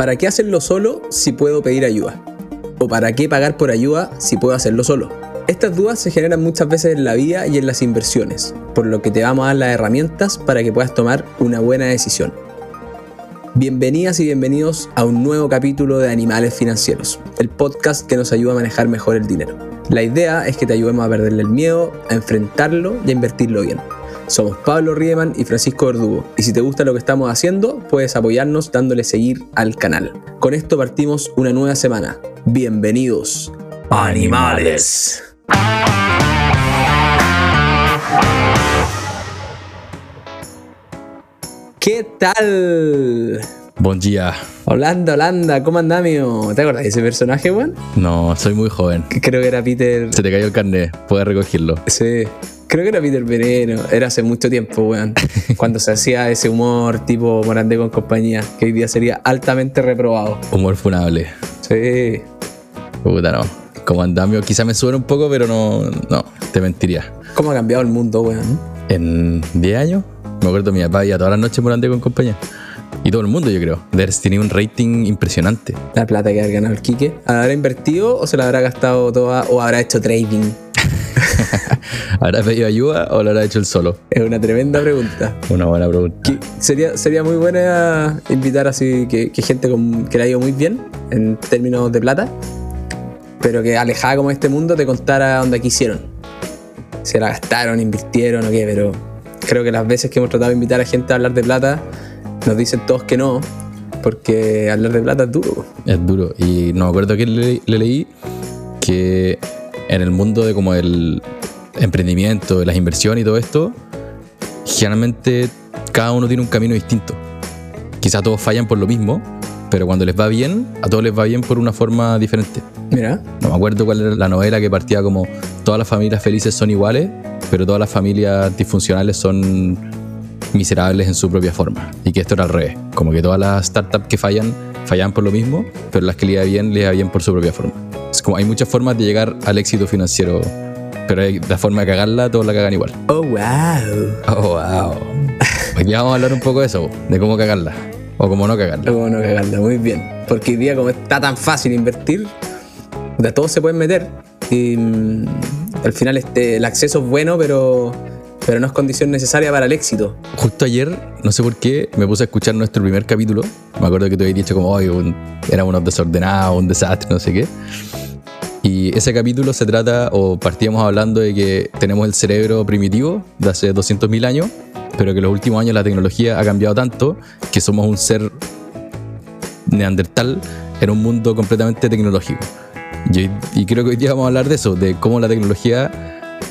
¿Para qué hacerlo solo si puedo pedir ayuda? ¿O para qué pagar por ayuda si puedo hacerlo solo? Estas dudas se generan muchas veces en la vida y en las inversiones, por lo que te vamos a dar las herramientas para que puedas tomar una buena decisión. Bienvenidas y bienvenidos a un nuevo capítulo de Animales Financieros, el podcast que nos ayuda a manejar mejor el dinero. La idea es que te ayudemos a perderle el miedo, a enfrentarlo y a invertirlo bien. Somos Pablo Riemann y Francisco Verdugo, y si te gusta lo que estamos haciendo, puedes apoyarnos dándole seguir al canal. Con esto partimos una nueva semana. Bienvenidos. Animales. ¿Qué tal? Buen día. Holanda, Holanda, ¿cómo andás, amigo? ¿Te acuerdas de ese personaje, weón? No, soy muy joven. Creo que era Peter. Se te cayó el carnet, puedes recogerlo. Sí. Creo que era Peter Veneno. Era hace mucho tiempo, weón. cuando se hacía ese humor tipo Morandé con compañía, que hoy día sería altamente reprobado. Humor funable. Sí. Puta, no. Como andamio, quizá me suena un poco, pero no, no, te mentiría. ¿Cómo ha cambiado el mundo, weón? En 10 años, me acuerdo mi papá iba todas las noches Morandé con compañía. Y todo el mundo, yo creo. Debe tenía un rating impresionante. La plata que ha ganado el Quique. ¿Habrá invertido o se la habrá gastado toda o habrá hecho trading? ¿Habrá pedido ayuda o lo habrá hecho él solo? Es una tremenda pregunta. Una buena pregunta. Sería, sería muy buena invitar así que, que gente con, que le ha ido muy bien en términos de plata, pero que alejada como de este mundo te contara dónde quisieron. Si la gastaron, invirtieron o qué, pero creo que las veces que hemos tratado de invitar a gente a hablar de plata, nos dicen todos que no, porque hablar de plata es duro. Es duro. Y no me acuerdo que le, le leí que en el mundo de como el emprendimiento, las inversiones y todo esto, generalmente cada uno tiene un camino distinto. Quizás todos fallan por lo mismo, pero cuando les va bien, a todos les va bien por una forma diferente. Mira. No me acuerdo cuál era la novela que partía como todas las familias felices son iguales, pero todas las familias disfuncionales son miserables en su propia forma. Y que esto era al revés. Como que todas las startups que fallan, fallan por lo mismo, pero las que le da bien, le da bien por su propia forma. Es como hay muchas formas de llegar al éxito financiero, pero hay la forma de cagarla, todos la cagan igual. Oh, wow. Oh, wow. Hoy día vamos a hablar un poco de eso, de cómo cagarla. O cómo no cagarla. O cómo no cagarla, muy bien. Porque hoy día, como está tan fácil invertir, de todos se pueden meter. Y mm, al final este, el acceso es bueno, pero, pero no es condición necesaria para el éxito. Justo ayer, no sé por qué, me puse a escuchar nuestro primer capítulo. Me acuerdo que te había dicho como, hoy éramos desordenados, un desastre, no sé qué. Y ese capítulo se trata, o partíamos hablando de que tenemos el cerebro primitivo de hace 200.000 años, pero que en los últimos años la tecnología ha cambiado tanto que somos un ser neandertal en un mundo completamente tecnológico. Y, y creo que hoy día vamos a hablar de eso, de cómo la tecnología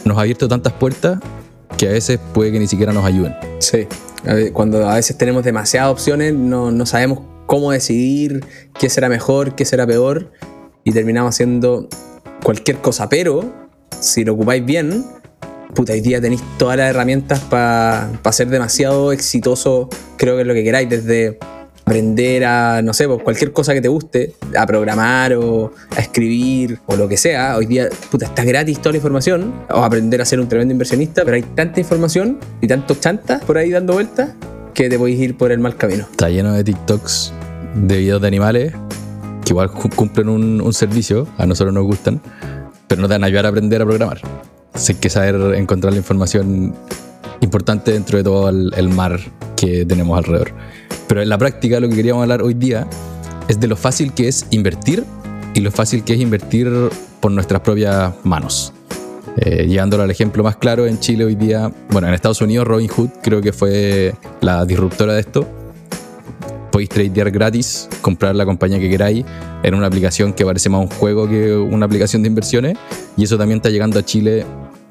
nos ha abierto tantas puertas que a veces puede que ni siquiera nos ayuden. Sí, cuando a veces tenemos demasiadas opciones, no, no sabemos cómo decidir qué será mejor, qué será peor, y terminamos haciendo cualquier cosa. Pero si lo ocupáis bien, puta, hoy día tenéis todas las herramientas para ser demasiado exitoso, creo que es lo que queráis, desde aprender a, no sé, pues cualquier cosa que te guste, a programar o a escribir o lo que sea. Hoy día, puta, está gratis toda la información, o aprender a ser un tremendo inversionista, pero hay tanta información y tantos chantas por ahí dando vueltas que te podéis ir por el mal camino. Está lleno de TikToks de videos de animales que igual cumplen un, un servicio, a nosotros nos gustan, pero no te van a ayudar a aprender a programar. Así que saber encontrar la información importante dentro de todo el, el, mar que tenemos alrededor. Pero en la práctica lo que queríamos hablar hoy día es de lo fácil que es invertir y lo fácil que es invertir por nuestras propias manos. Eh, llevándolo al ejemplo más claro, en Chile hoy día, bueno, en Estados Unidos Robinhood creo que fue la disruptora de esto. Podéis tradear gratis, comprar la compañía que queráis en una aplicación que parece más un juego que una aplicación de inversiones. Y eso también está llegando a Chile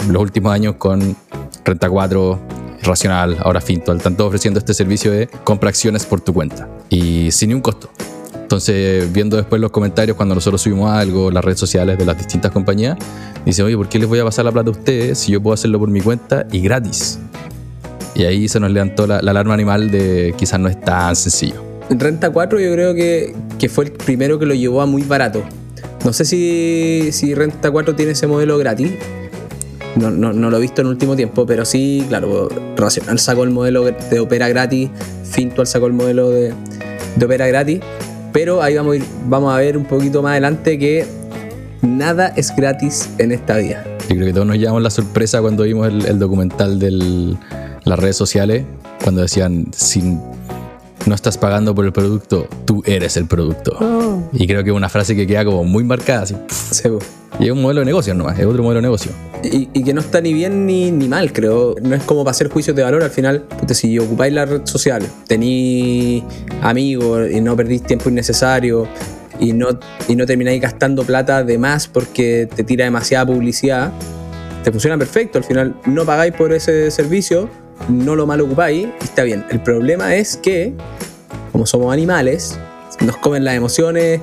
los últimos años con Renta 4, Racional, ahora Fintual, están todos ofreciendo este servicio de compra acciones por tu cuenta y sin ningún costo. Entonces, viendo después los comentarios cuando nosotros subimos algo, las redes sociales de las distintas compañías, dicen, oye, ¿por qué les voy a pasar la plata a ustedes si yo puedo hacerlo por mi cuenta y gratis? Y ahí se nos levantó la, la alarma animal de quizás no es tan sencillo. Renta 4 yo creo que, que fue el primero que lo llevó a muy barato. No sé si, si Renta 4 tiene ese modelo gratis, no, no, no, lo he visto en último tiempo, pero sí, claro, Racional sacó el modelo de Opera gratis, Fintual sacó el modelo de, de Opera gratis, Pero ahí vamos a, vamos a ver un poquito más adelante que nada es gratis en esta vida. Yo creo que todos nos llevamos la sorpresa cuando vimos el, el documental de las redes sociales, cuando decían, sin no estás pagando por el producto, tú eres el producto. Oh. Y creo que es una frase que queda como muy marcada, así. Y es un modelo de negocio nomás, es otro modelo de negocio. Y, y que no está ni bien ni, ni mal, creo. No es como para hacer juicios de valor al final. puta, si ocupáis la red social, tení amigos y no perdís tiempo innecesario y no, y no termináis gastando plata de más porque te tira demasiada publicidad, te funciona perfecto. Al final no pagáis por ese servicio, no lo mal ocupáis está bien. El problema es que, como somos animales, nos comen las emociones.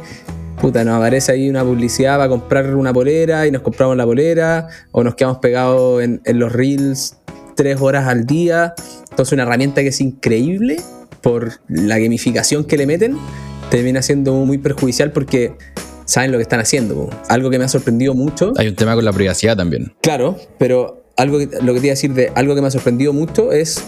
Puta, nos aparece ahí una publicidad para comprar una polera y nos compramos la polera, o nos quedamos pegados en, en los reels tres horas al día. Entonces, una herramienta que es increíble por la gamificación que le meten, termina siendo muy perjudicial porque saben lo que están haciendo. Algo que me ha sorprendido mucho. Hay un tema con la privacidad también. Claro, pero algo que, lo que te iba a decir de algo que me ha sorprendido mucho es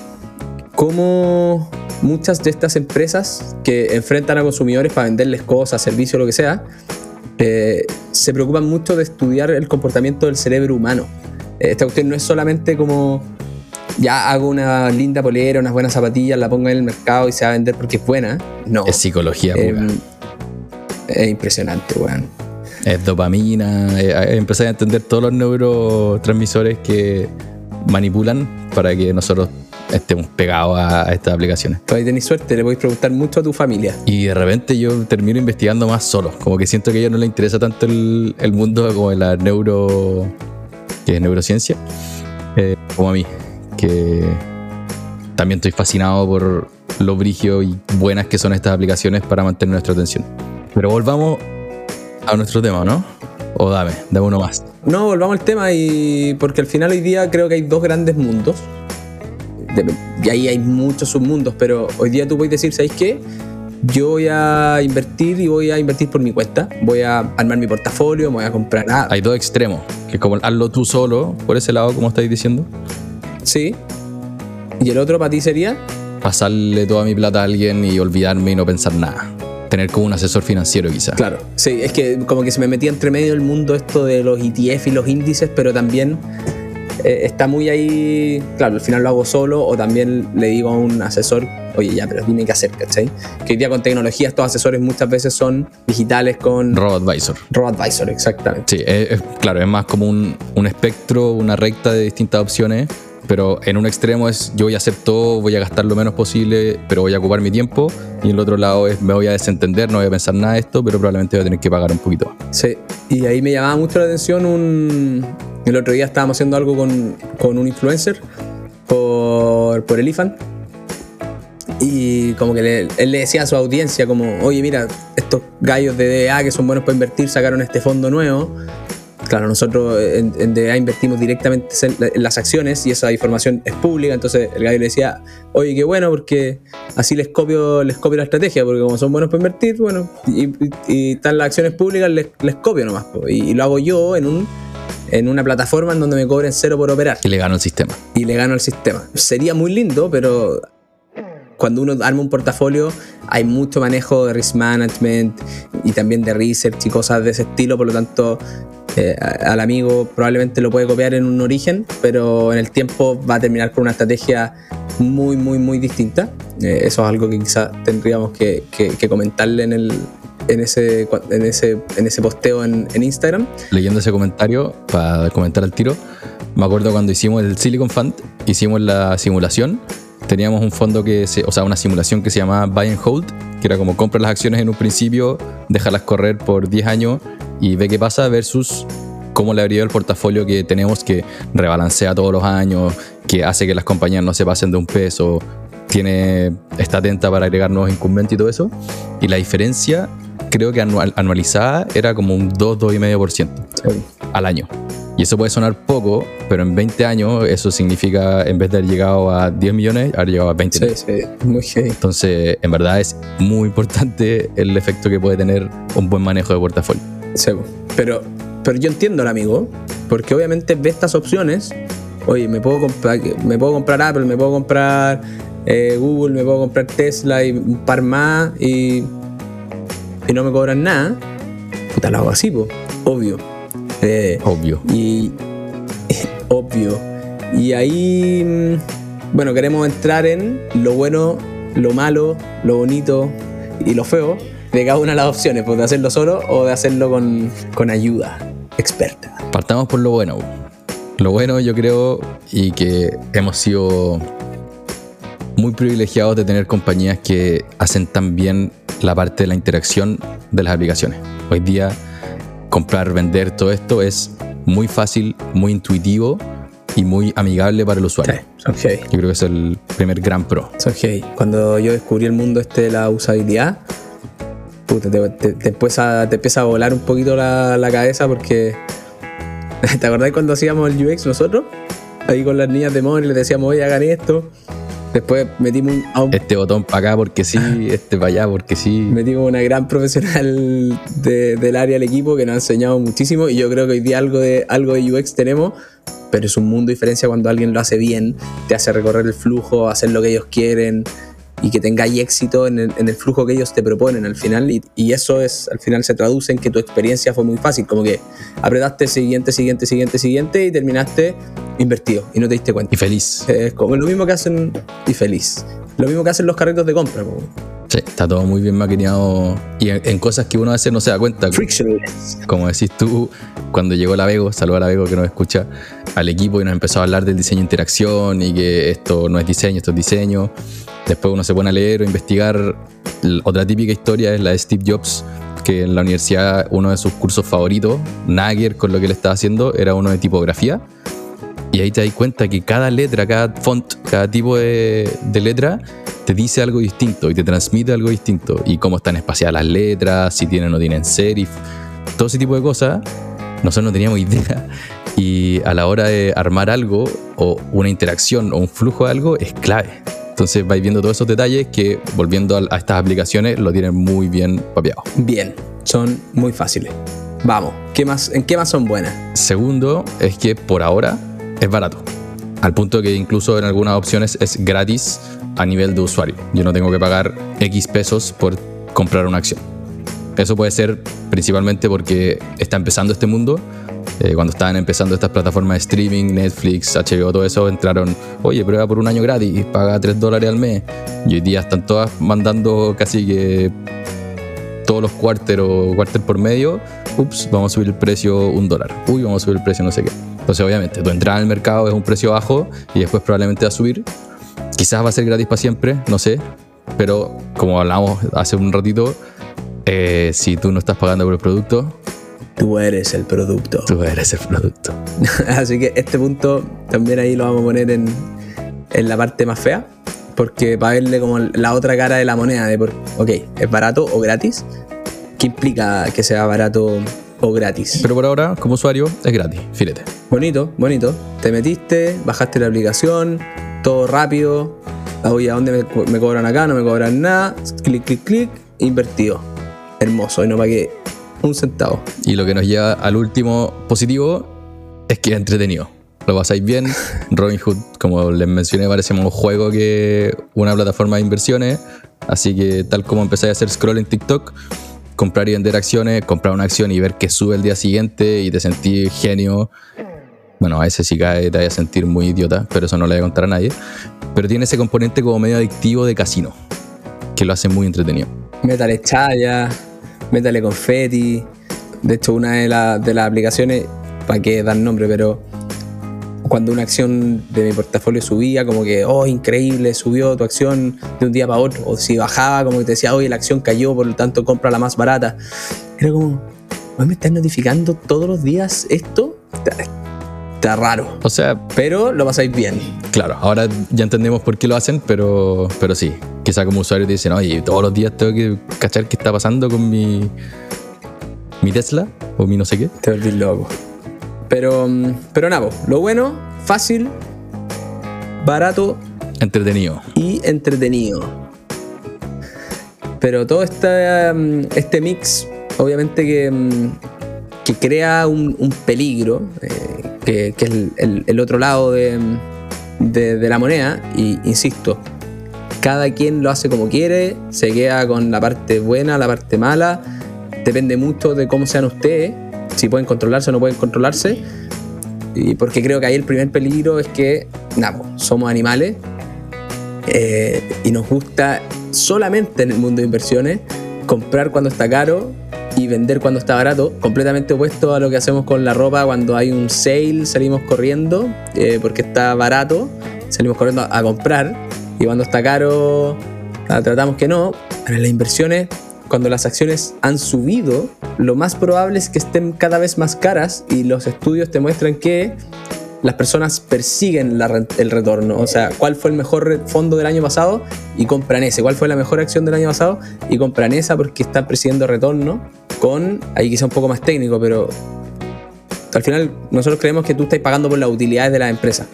cómo muchas de estas empresas que enfrentan a consumidores para venderles cosas, servicios, lo que sea, eh, se preocupan mucho de estudiar el comportamiento del cerebro humano. Eh, Esta cuestión no es solamente como ya hago una linda polera, unas buenas zapatillas, la pongo en el mercado y se va a vender porque es buena. No. Es psicología Eh, pura. es impresionante, weón. Es dopamina. eh, eh, empezar a entender todos los neurotransmisores que manipulan para que nosotros estemos pegados a, a estas aplicaciones. Tú ahí tenés suerte, le podéis preguntar mucho a tu familia. Y de repente yo termino investigando más solo. Como que siento que a ella no le interesa tanto el, el mundo como la neuro. que es neurociencia. eh, como a mí. Que también estoy fascinado por lo brigio y buenas que son estas aplicaciones para mantener nuestra atención. Pero volvamos a nuestro tema, ¿no? O dame, dame uno más. No, volvamos al tema y porque al final hoy día creo que hay dos grandes mundos. De- y ahí hay muchos submundos, pero hoy día tú puedes decir, ¿sabéis qué? Yo voy a invertir y voy a invertir por mi cuenta. Voy a armar mi portafolio, me voy a comprar ah, Hay dos extremos. Que es como hazlo tú solo, por ese lado, como estáis diciendo. Sí. Y el otro para ti sería, pasarle toda mi plata a alguien y olvidarme y no pensar nada. Tener como un asesor financiero quizás. claro. Sí, es que como que se me metía entre medio el mundo esto de los ETF y los índices, pero también eh, está muy ahí. Claro, al final lo hago solo o también le digo a un asesor, oye, ya, pero dime qué hacer, ¿cachai? Que hoy día con tecnología estos asesores muchas veces son digitales con Robo Advisor. RoboAdvisor, exactamente. Sí, es, es- claro, es más como un, un espectro, una recta de distintas opciones, pero en un extremo es yo voy a hacer todo, voy a gastar lo menos posible, pero voy a ocupar mi tiempo, y en el otro lado es me voy a desentender, no voy a pensar nada de esto, pero probablemente voy a tener que pagar un poquito. Sí, y ahí me llamaba mucho la atención un... El otro día estábamos haciendo algo con, con un influencer por, por el IFAN y como que le- él le decía a su audiencia como, oye mira, estos gallos de DA que son buenos para invertir sacaron este fondo nuevo. Claro, nosotros en, en DA invertimos directamente en en las acciones y esa información es pública, entonces el gallo le decía, oye, qué bueno porque así les copio, les copio la estrategia, porque como son buenos para invertir, bueno, y, y- y están las acciones públicas, les, les copio nomás. Y, y lo hago yo en, un, en una plataforma en donde me cobren cero por operar Y le gano el sistema. y le gano al sistema. Sería muy lindo, pero cuando uno arma un portafolio hay mucho manejo de risk management y también de research y cosas de ese estilo, por lo tanto eh, al amigo probablemente lo puede copiar en un origen, pero en el tiempo va a terminar con una estrategia muy, muy, muy distinta. Eh, eso es algo que quizás tendríamos que, comentarle en, el, en, ese, en, ese, en ese posteo en, en Instagram. leyendo ese comentario, para comentar al tiro, me acuerdo cuando hicimos el Silicon Fund, hicimos la simulación, teníamos un fondo que, se, o sea, una simulación que se llamaba Buy and Hold, que era como compra las acciones en un principio, déjalas correr por 10 años y ve qué pasa versus cómo le habría el portafolio que tenemos que rebalancea todos los años, que hace que las compañías no se pasen de un peso, tiene, está atenta para agregar nuevos incumbentes y todo eso. Y la diferencia, creo que anual- anualizada era como un 2-2,5% al año. Y eso puede sonar poco, pero en 20 años eso significa, en vez de haber llegado a 10 millones, haber llegado a 20 Sí, millones. sí, muy heavy. Entonces, en verdad es muy importante el efecto que puede tener un buen manejo de portafolio. Sí, pero, pero yo entiendo al amigo, porque obviamente ve estas opciones. Oye, me puedo comprar, me puedo comprar Apple, me puedo comprar eh, Google, me puedo comprar Tesla y un par más. Y y no me cobran nada, puta, lo hago así, po. obvio. Eh, Obvio. y obvio. Y ahí, mm, bueno, queremos entrar en lo bueno, lo malo, lo bonito y lo feo de cada una de las opciones, pues de hacerlo solo o de hacerlo con, con ayuda experta. Partamos por lo bueno. Lo bueno yo creo y que hemos sido muy privilegiados de tener compañías que hacen tan bien la parte de la interacción de las aplicaciones. Hoy día comprar, vender, todo esto es muy fácil, muy intuitivo y muy amigable para el usuario. son heavy. Yo creo que es el primer gran pro. Heavy. Cuando yo descubrí el mundo este de la usabilidad, puta, te, te- te empieza, te empieza a volar un poquito la, la cabeza porque. ¿Te acordás cuando hacíamos el UX nosotros? Ahí con las niñas de y les decíamos, oye, hagan esto. Después metimos un, a un- Este botón para acá porque sí, este para allá porque sí. metimos una gran profesional de- del área del equipo que nos ha enseñado muchísimo y yo creo que hoy día algo de, algo de UX tenemos, pero es un mundo de diferencia cuando alguien lo hace bien, te hace recorrer el flujo, hacer lo que ellos quieren y que tengáis éxito en el, en el flujo que ellos te proponen al final y, y eso es al final se traduce en que tu experiencia fue muy fácil, como que apretaste siguiente, siguiente, siguiente, siguiente y terminaste invertido y no te diste cuenta. Y feliz. Es como lo mismo que hacen y feliz. Lo mismo que hacen los carritos de compra. po. Sí, está todo muy bien maquineado y en, en cosas que uno a veces no se da cuenta. Frictionless. Como decís tú, cuando llegó la Vego, saluda a la Vego que nos escucha, al equipo y nos empezó a hablar del diseño de interacción y que esto no es diseño, esto es diseño. Después uno se pone a leer o investigar. Otra típica historia es la de Steve Jobs, que en la universidad uno de sus cursos favoritos, Nagier, con lo que él estaba haciendo, era uno de tipografía. Y ahí te das cuenta que cada letra, cada font, cada tipo de, de letra te dice algo distinto y te transmite algo distinto. Y cómo están espaciadas las letras, si tienen o no tienen serif, todo ese tipo de cosas, nosotros no teníamos idea. Y a la hora de armar algo, o una interacción, o un flujo de algo, es clave. Entonces vais viendo todos esos detalles que, volviendo a, a estas aplicaciones, lo tienen muy bien papeado. Bien, son muy fáciles. Vamos, ¿qué más, ¿en qué más son buenas? Segundo, es que por ahora es barato. Al punto que incluso en algunas opciones es gratis a nivel de usuario. Yo no tengo que pagar X pesos por comprar una acción. Eso puede ser principalmente porque está empezando este mundo. Eh, cuando estaban empezando estas plataformas de streaming, Netflix, HBO, todo eso, entraron, oye, prueba por un año gratis, paga 3 dólares al mes. Y hoy día están todas mandando casi que todos los cuarter o cuarter por medio, ups, vamos a subir el precio un dólar. Uy, vamos a subir el precio no sé qué. Entonces, obviamente, tu entrada al mercado es un precio bajo y después probablemente va a subir. Quizás va a ser gratis para siempre, no sé. Pero como hablamos hace un ratito, eh, si tú no estás pagando por el producto, Tú eres el producto. tú eres el producto. Así que este punto también ahí lo vamos a poner en, en la parte más fea. Porque para verle como la otra cara de la moneda de por, ok, ¿es barato o gratis? ¿Qué implica que sea barato o gratis? Pero por ahora, como usuario, es gratis, filete. Bonito, bonito. Te metiste, bajaste la aplicación, todo rápido. Ah, Oye, ¿a dónde me, me cobran acá? No me cobran nada. Clic, clic, clic. Invertido. Hermoso. Y no pagué un centavo. Y lo que nos lleva al último positivo es que es entretenido. Lo pasáis bien. Robinhood, como les mencioné, parece más un juego que una plataforma de inversiones. Así que tal como empezáis a hacer scroll en TikTok, comprar y vender acciones, comprar una acción y ver que sube el día siguiente y te sentís genio. Bueno, a veces si cae te vas a sentir muy idiota, pero eso no le voy a contar a nadie. Pero tiene ese componente como medio adictivo de casino, que lo hace muy entretenido. Métale chaya, métale confeti. De hecho, una de, la- de las aplicaciones, para que dar nombre, pero cuando una acción de mi portafolio subía, como que, oh, increíble, subió tu acción de un día para otro. O si bajaba, como que te decía, oye, la acción cayó, por lo tanto, compra la más barata. Era como, "Weón, ¿me estás notificando todos los días esto? Está, raro. O sea, Pero lo pasáis bien. Claro, ahora ya entendemos por qué lo hacen, pero, pero sí, quizá como usuario te dicen, oye, todos los días tengo que cachar qué está pasando con mi, mi Tesla o mi no sé qué. Te volvís loco. Pero, mm, pero nada, lo bueno, fácil, barato Entretenido. y entretenido. Pero todo este, mm, este mix, obviamente que, mm, que crea un, un peligro, eh, que, es el, otro lado de, de- de la moneda, y insisto, cada quien lo hace como quiere, se queda con la parte buena, la parte mala, depende mucho de cómo sean ustedes, si pueden controlarse o no pueden controlarse. Y porque creo que ahí el primer peligro es que, nada, somos animales eh, y nos gusta solamente en el mundo de inversiones comprar cuando está caro y vender cuando está barato, completamente opuesto a lo que hacemos con la ropa. Cuando hay un sale, salimos corriendo eh, porque está barato, salimos corriendo a, comprar. Y cuando está caro la tratamos que no. Las inversiones, cuando las acciones han subido, lo más probable es que estén cada vez más caras y los estudios te muestran que las personas persiguen el retorno. O sea, ¿cuál fue el mejor fondo del año pasado? Y compran ese. ¿Cuál fue la mejor acción del año pasado? Y compran esa porque están persiguiendo retorno con, ahí quizá un poco más técnico, pero al final nosotros creemos que tú estás pagando por las utilidades de la empresa.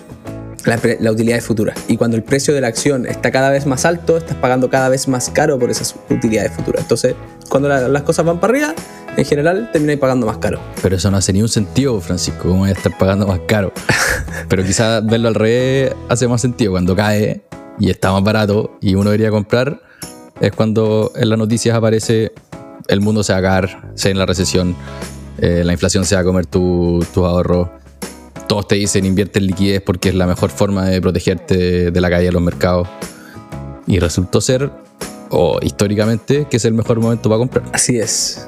La, utilidad es futura. Y cuando el precio de la acción está cada vez más alto, estás pagando cada vez más caro por esas utilidades futuras. Entonces, cuando la- las cosas van para arriba, en general termináis pagando más caro. Pero eso no hace ni un sentido, Francisco. ¿Cómo voy a estar pagando más caro? Pero quizás verlo al revés hace más sentido. Cuando cae y está más barato y uno debería comprar, es cuando en las noticias aparece el mundo se va a caer, se en la recesión, eh, la inflación se va a comer tu- tus ahorros. Todos te dicen invierte en liquidez porque es la mejor forma de protegerte de la caída de los mercados. Y resultó ser, o históricamente, que es el mejor momento para comprar. Así es.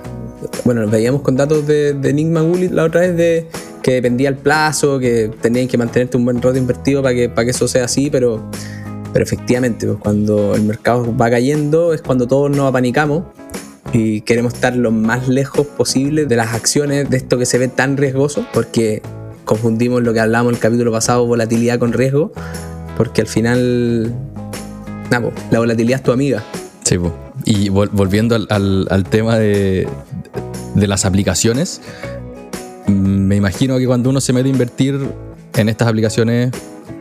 Bueno, veíamos con datos de, de Nick la otra vez de que dependía el plazo, que tenían que mantenerte un buen rato invertido para que, para que eso sea así, pero, pero efectivamente, pues, cuando el mercado va cayendo es cuando todos nos apanicamos y queremos estar lo más lejos posible de las acciones de esto que se ve tan riesgoso, porque confundimos lo que hablamos en el capítulo pasado, volatilidad con riesgo, porque al final, pues, la volatilidad es tu amiga. Sí, po. y vol- volviendo al tema de, de las aplicaciones, me imagino que cuando uno se mete a invertir en estas aplicaciones,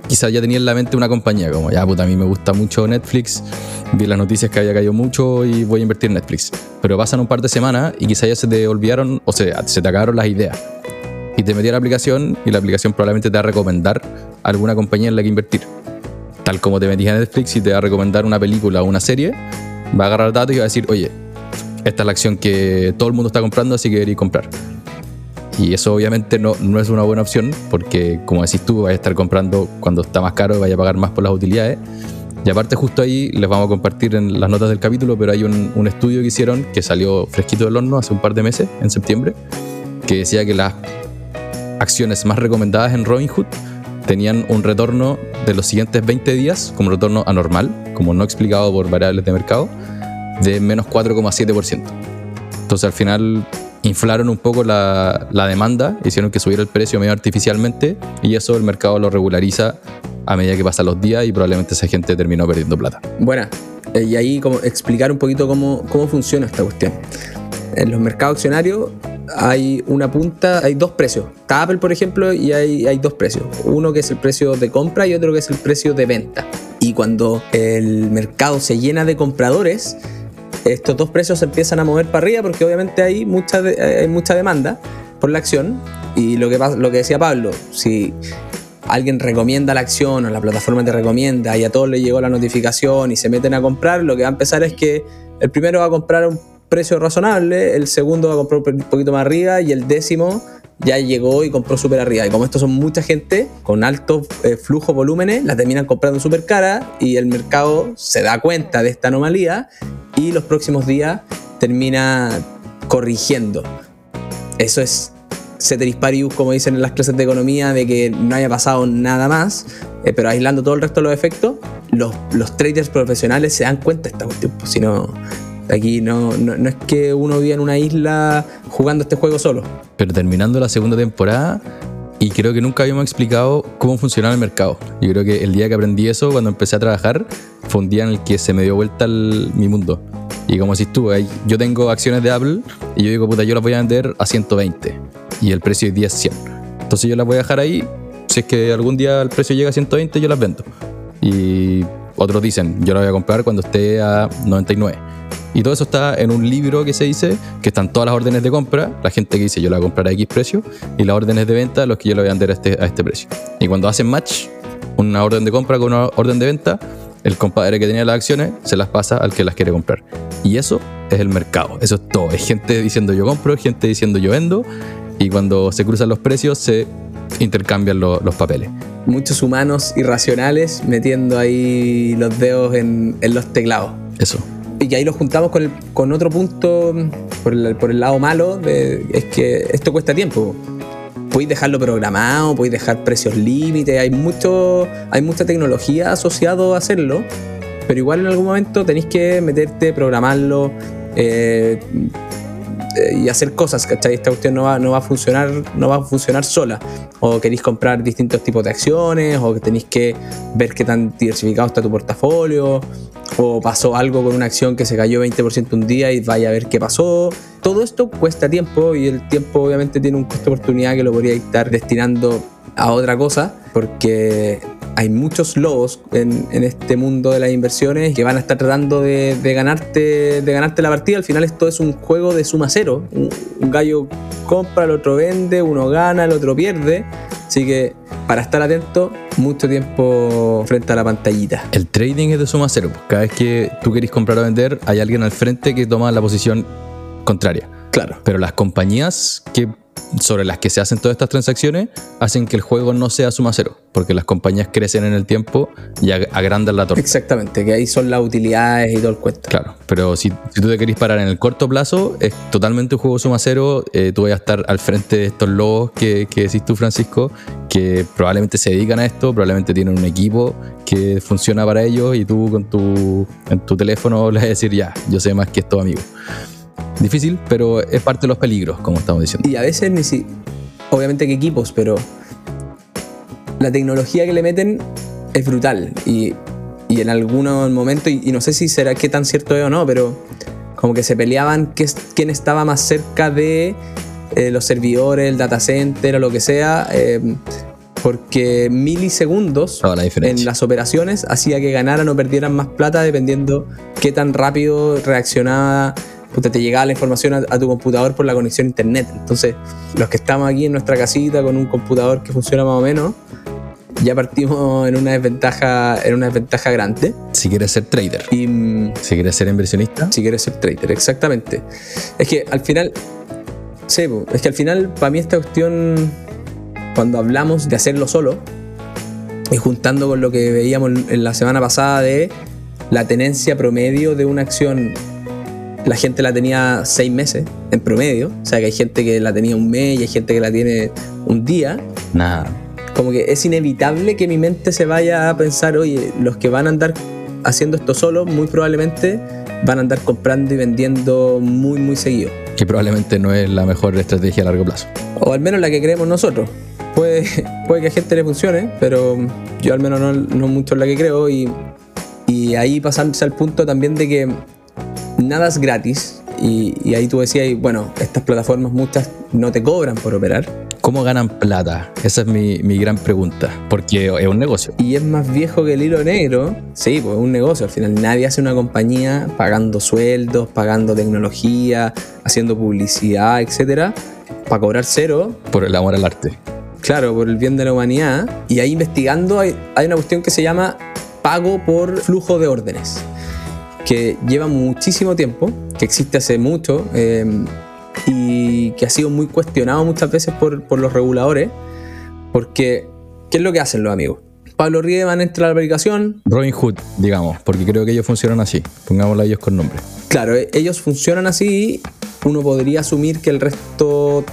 quizás ya tenía en la mente una compañía, como ya, puta, a mí me gusta mucho Netflix, vi las noticias que había caído mucho y voy a invertir en Netflix. Pero pasan un par de semanas y quizás ya se te olvidaron o se, se te acabaron las ideas. Y te metí a la aplicación y la aplicación probablemente te va a recomendar alguna compañía en la que invertir. Tal como te metías a Netflix y te va a recomendar una película o una serie, va a agarrar datos y va a decir, oye, esta es la acción que todo el mundo está comprando, así que deberías comprar. Y eso obviamente no, no es una buena opción, porque como decís tú, vas a estar comprando cuando está más caro, vaya a pagar más por las utilidades. Y aparte justo ahí les vamos a compartir en las notas del capítulo, pero hay un, un estudio que hicieron que salió fresquito del horno hace un par de meses, en septiembre, que decía que las acciones más recomendadas en Robinhood tenían un retorno de los siguientes 20 días como retorno anormal, como no explicado por variables de mercado, de menos 4,7%. Entonces al final inflaron un poco la, la demanda, hicieron que subiera el precio medio artificialmente y eso el mercado lo regulariza a medida que pasan los días y probablemente esa gente terminó perdiendo plata. Buena. Eh, y ahí como explicar un poquito cómo, cómo funciona esta cuestión. En los mercados accionarios hay una punta, hay dos precios. Está Apple, por ejemplo, y hay, hay dos precios. Uno que es el precio de compra y otro que es el precio de venta. Y cuando el mercado se llena de compradores, estos dos precios se empiezan a mover para arriba porque obviamente hay mucha, de- hay mucha demanda por la acción. Y lo que, lo que decía Pablo, si alguien recomienda la acción o la plataforma te recomienda y a todos les llegó la notificación y se meten a comprar, lo que va a empezar es que el primero va a comprar a un precio razonable, el segundo va a comprar un poquito más arriba y el décimo ya llegó y compró súper arriba. Y como estos son mucha gente con alto eh, flujo, volúmenes, la terminan comprando súper cara y el mercado se da cuenta de esta anomalía y los próximos días termina corrigiendo. Eso es ceteris paribus, como dicen en las clases de economía, de que no haya pasado nada más, eh, pero aislando todo el resto de los efectos, los, los traders profesionales se dan cuenta de esta cuestión. Pues, si no, aquí no, no, no es que uno viva en una isla jugando este juego solo. Pero terminando la segunda temporada y creo que nunca habíamos explicado cómo funcionaba el mercado. Yo creo que el día que aprendí eso, cuando empecé a trabajar, fue un día en el que se me dio vuelta el- mi mundo. Y como decís tú, yo tengo acciones de Apple y yo digo, puta, yo las voy a vender a 120 y el precio hoy día es 100. Entonces yo las voy a dejar ahí. Si es que algún día el precio llega a 120, yo las vendo. Y otros dicen, yo la voy a comprar cuando esté a 99. Y todo eso está en un libro que se dice que están todas las órdenes de compra, la gente que dice yo la voy a comprar a X precio, y las órdenes de venta, los que yo la voy a vender a este, a este precio. Y cuando hacen match, una orden de compra con una orden de venta, el compadre que tenía las acciones se las pasa al que las quiere comprar. Y eso es el mercado, eso es todo. Es gente diciendo yo compro, gente diciendo yo vendo, y cuando se cruzan los precios se intercambian lo- los papeles. Muchos humanos irracionales metiendo ahí los dedos en, en los teclados. Eso. Y que ahí lo juntamos con, el- con otro punto por el, por el lado malo, de- es que esto cuesta tiempo. Podéis dejarlo programado, podéis dejar precios límites, hay, mucho, hay mucha tecnología asociado a hacerlo, pero igual en algún momento tenéis que meterte, programarlo eh, y hacer cosas, ¿cachai? Esta cuestión no va, no va a funcionar, no va a funcionar sola. O queréis comprar distintos tipos de acciones, o que tenéis que ver qué tan diversificado está tu portafolio, o pasó algo con una acción que se cayó 20% un día y vaya a ver qué pasó. Todo esto cuesta tiempo y el tiempo obviamente tiene un costo de oportunidad que lo podría estar destinando a otra cosa, porque hay muchos lobos en, en este mundo de las inversiones que van a estar tratando de, de ganarte, de ganarte la partida. Al final esto es un juego de suma cero. Un, un gallo compra, el otro vende, uno gana, el otro pierde. Así que para estar atento, mucho tiempo frente a la pantallita. El trading es de suma cero. Cada vez que tú querés comprar o vender, hay alguien al frente que toma la posición contraria. Claro. Pero las compañías que, sobre las que se hacen todas estas transacciones hacen que el juego no sea suma cero, porque las compañías crecen en el tiempo y ag- agrandan la torta. Exactamente, que ahí son las utilidades y todo el cuento. Claro, pero si, si tú te querés parar en el corto plazo, es totalmente un juego suma cero. eh, tú vas a estar al frente de estos lobos que, que decís tú, Francisco, que probablemente se dedican a esto, probablemente tienen un equipo que funciona para ellos y tú con tu, en tu teléfono le vas a decir, ya, yo sé más que estos amigos. Difícil, pero es parte de los peligros, como estamos diciendo. Y a veces ni si. Obviamente que equipos, pero. La tecnología que le meten es brutal. Y, y en algunos momentos, y, y no sé si será qué tan cierto es o no, pero como que se peleaban qué quién estaba más cerca de eh, los servidores, el data center o lo que sea. eh, porque milisegundos la en las operaciones hacía que ganaran o perdieran más plata dependiendo qué tan rápido reaccionaba, puta, te llegaba la información a, a tu computador por la conexión a internet. Entonces, los que estamos aquí en nuestra casita con un computador que funciona más o menos, ya partimos en una desventaja, en una desventaja grande. Si quieres ser trader, Y mm, si quieres ser inversionista, si quieres ser trader, exactamente. Es que al final, sí, es que al final, para mí esta cuestión, cuando hablamos de hacerlo solo, y juntando con lo que veíamos en la semana pasada de la tenencia promedio de una acción, la gente la tenía seis meses en promedio, o sea que hay gente que la tenía un mes y hay gente que la tiene un día, nada. como que es inevitable que mi mente se vaya a pensar, oye, los que van a andar haciendo esto solo, muy probablemente van a andar comprando y vendiendo muy, muy seguido. Que probablemente no es la mejor estrategia a largo plazo. O al menos la que creemos nosotros. Puede, puede que a gente le funcione, pero yo al menos no, no mucho es la que creo. Y, y ahí pasándose al punto también de que nada es gratis. Y, y ahí tú decías, y bueno, estas plataformas muchas no te cobran por operar. ¿Cómo ganan plata? Esa es mi, mi gran pregunta. Porque es un negocio. Y es más viejo que el hilo negro. Sí, pues es un negocio. Al final nadie hace una compañía pagando sueldos, pagando tecnología, haciendo publicidad, etcétera, para cobrar cero. Por el amor al arte. Claro, por el bien de la humanidad. Y ahí investigando hay, hay una cuestión que se llama pago por flujo de órdenes. Que lleva muchísimo tiempo, que existe hace mucho. eh, y que ha sido muy cuestionado muchas veces por, por los reguladores. Porque, ¿qué es lo que hacen los amigos? Pablo Riedemann entra a la aplicación. Robin Hood, digamos, porque creo que ellos funcionan así. Pongámoslo a ellos con nombre. Claro, e- ellos funcionan así. Uno podría asumir que el resto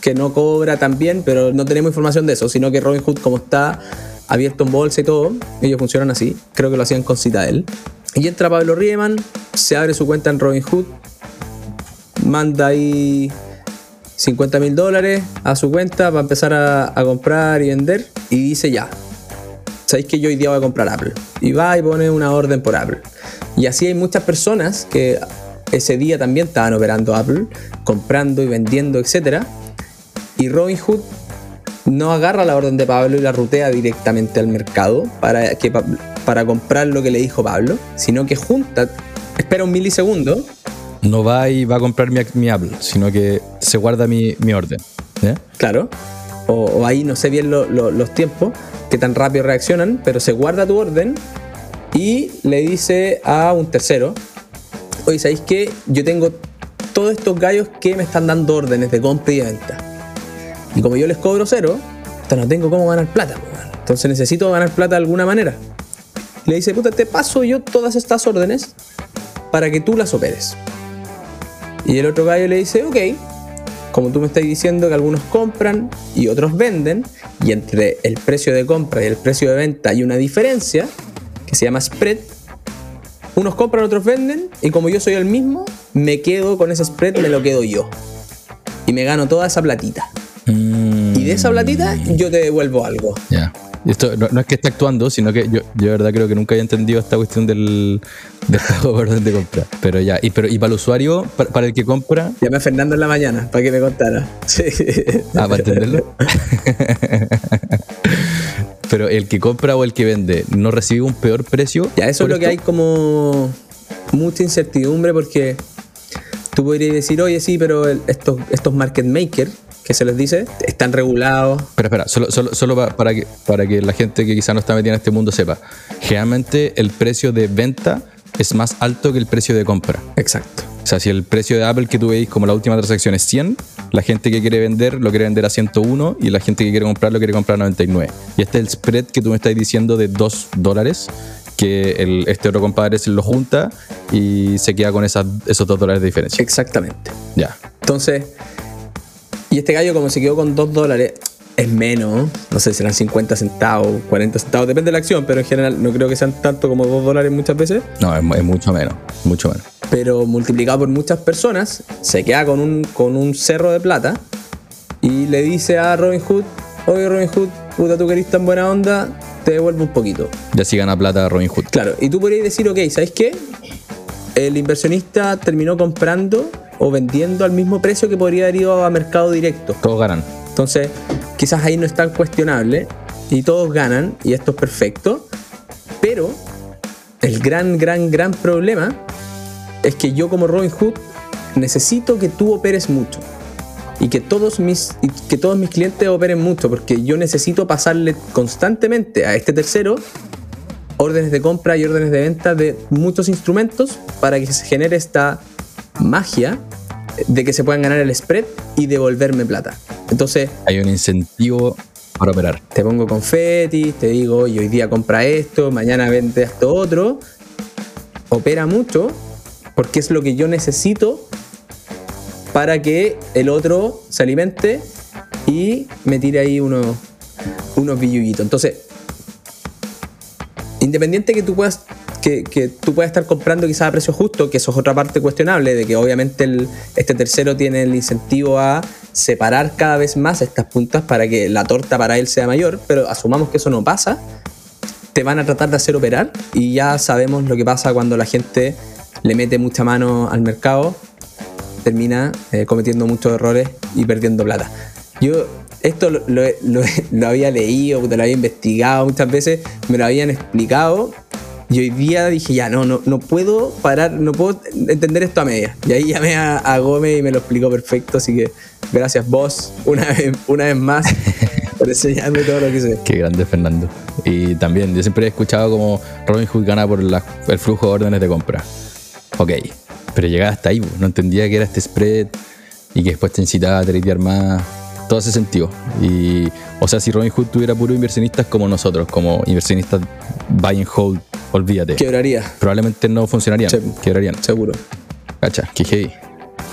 que no cobra también, pero no tenemos información de eso, sino que Robin Hood, como está abierto en bolsa y todo, ellos funcionan así. Creo que lo hacían con Citadel. Y entra Pablo Riemann, se abre su cuenta en Robin Hood, manda ahí 50 mil dólares a su cuenta para empezar a, a comprar y vender y dice ya, sabéis que yo hoy día voy a comprar Apple. Y va y pone una orden por Apple. Y así hay muchas personas que ese día también estaban operando Apple, comprando y vendiendo, etc. Y Robinhood no agarra la orden de Pablo y la rutea directamente al mercado para, que, para comprar lo que le dijo Pablo, sino que junta, espera un milisegundo, No va y va a comprar mi, mi Apple, sino que se guarda mi, mi orden. claro, o, o ahí no sé bien lo- lo- los tiempos, que tan rápido reaccionan, pero se guarda tu orden Y le dice a un tercero, oye, ¿sabéis qué? Yo tengo todos estos gallos que me están dando órdenes de compra y de venta. Y como yo les cobro cero, puta, no tengo cómo ganar plata. Entonces necesito ganar plata de alguna manera. Le dice, puta, te paso yo todas estas órdenes para que tú las operes. Y el otro gallo le dice, ok, como tú me estás diciendo que algunos compran y otros venden, y entre el precio de compra y el precio de venta hay una diferencia que se llama spread, unos compran, otros venden, y como yo soy el mismo, me quedo con ese spread, me lo quedo yo. Y me gano toda esa platita. Y de esa platita yo te devuelvo algo. Ya. Esto no, no es que esté actuando, sino que yo, yo de verdad creo que nunca había entendido esta cuestión del, del pago por orden de compra. Pero ya, y, pero, y para el usuario, para, para el que compra, Llamé a Fernando en la mañana para que me contara. Sí. ah, para entenderlo. pero el que compra o el que vende, ¿no recibe un peor precio? Ya, eso es lo que hay como mucha incertidumbre porque tú podrías decir, oye, sí, pero estos, estos market makers, que se les dice, están regulados. Espera, espera, solo, solo, solo pa- para, que, para que la gente que quizá no está metida en este mundo sepa. Generalmente el precio de venta es más alto que el precio de compra. Exacto. O sea, si el precio de Apple que tú veis como la última transacción es 100, la gente que quiere vender lo quiere vender a 101 y la gente que quiere comprar lo quiere comprar a 99. Y este es el spread que tú me estás diciendo de 2 dólares, que el, este otro compadre se lo junta y se queda con esas, esos 2 dólares de diferencia. Exactamente. Ya. Entonces, y este gallo como se quedó con 2 dólares, es menos, no sé, serán 50 centavos, 40 centavos, depende de la acción, pero en general no creo que sean tanto como 2 dólares muchas veces, No, es, es mucho menos, mucho menos. pero multiplicado por muchas personas, se queda con un, con un cerro de plata y le dice a Robin Hood, oye Robin Hood, puta tú que eres tan buena onda, te devuelvo un poquito. Y así gana plata Robin Hood. Claro, y tú podrías decir, ok, ¿sabes qué? El inversionista terminó comprando o vendiendo al mismo precio que podría haber ido a mercado directo. Todos ganan. Entonces, quizás ahí no es tan cuestionable y todos ganan y esto es perfecto. Pero el gran, gran, gran problema es que yo como Robin Hood necesito que tú operes mucho y que todos mis y que todos mis clientes operen mucho porque yo necesito pasarle constantemente a este tercero órdenes de compra y órdenes de venta de muchos instrumentos para que se genere esta magia de que se puedan ganar el spread y devolverme plata. Entonces, Hay un incentivo para operar. te pongo confeti, te digo, hoy día compra esto, mañana vende esto otro. Opera mucho porque es lo que yo necesito para que el otro se alimente y me tire ahí unos, unos billullitos. Entonces, independiente que tú puedas que, tú puedas estar comprando quizás a precio justo, que eso es otra parte cuestionable, de que obviamente el- este tercero tiene el incentivo a separar cada vez más estas puntas para que la torta para él sea mayor, pero asumamos que eso no pasa, te van a tratar de hacer operar y ya sabemos lo que pasa cuando la gente le mete mucha mano al mercado, termina eh, cometiendo muchos errores y perdiendo plata. Yo esto lo, lo- lo- lo había leído, lo había investigado muchas veces, me lo habían explicado y hoy día dije, ya, no, no, no puedo parar, no puedo entender esto a medias. Y ahí llamé a, a Gómez y me lo explicó perfecto, así que gracias vos una vez, una vez más por enseñarme todo lo que sé. Qué grande Fernando. Y también, yo siempre he escuchado como Robin Hood gana por la- el flujo de órdenes de compra. Ok, pero llegaba hasta ahí, no entendía que era este spread y que después te incitaba a tradear más. Todo ese sentido. Y, o sea, si Robin Hood tuviera puros inversionistas como nosotros, como inversionistas buy and hold, olvídate. Quebraría, Probablemente no funcionarían, Sí. quebrarían. seguro. Cacha, heavy.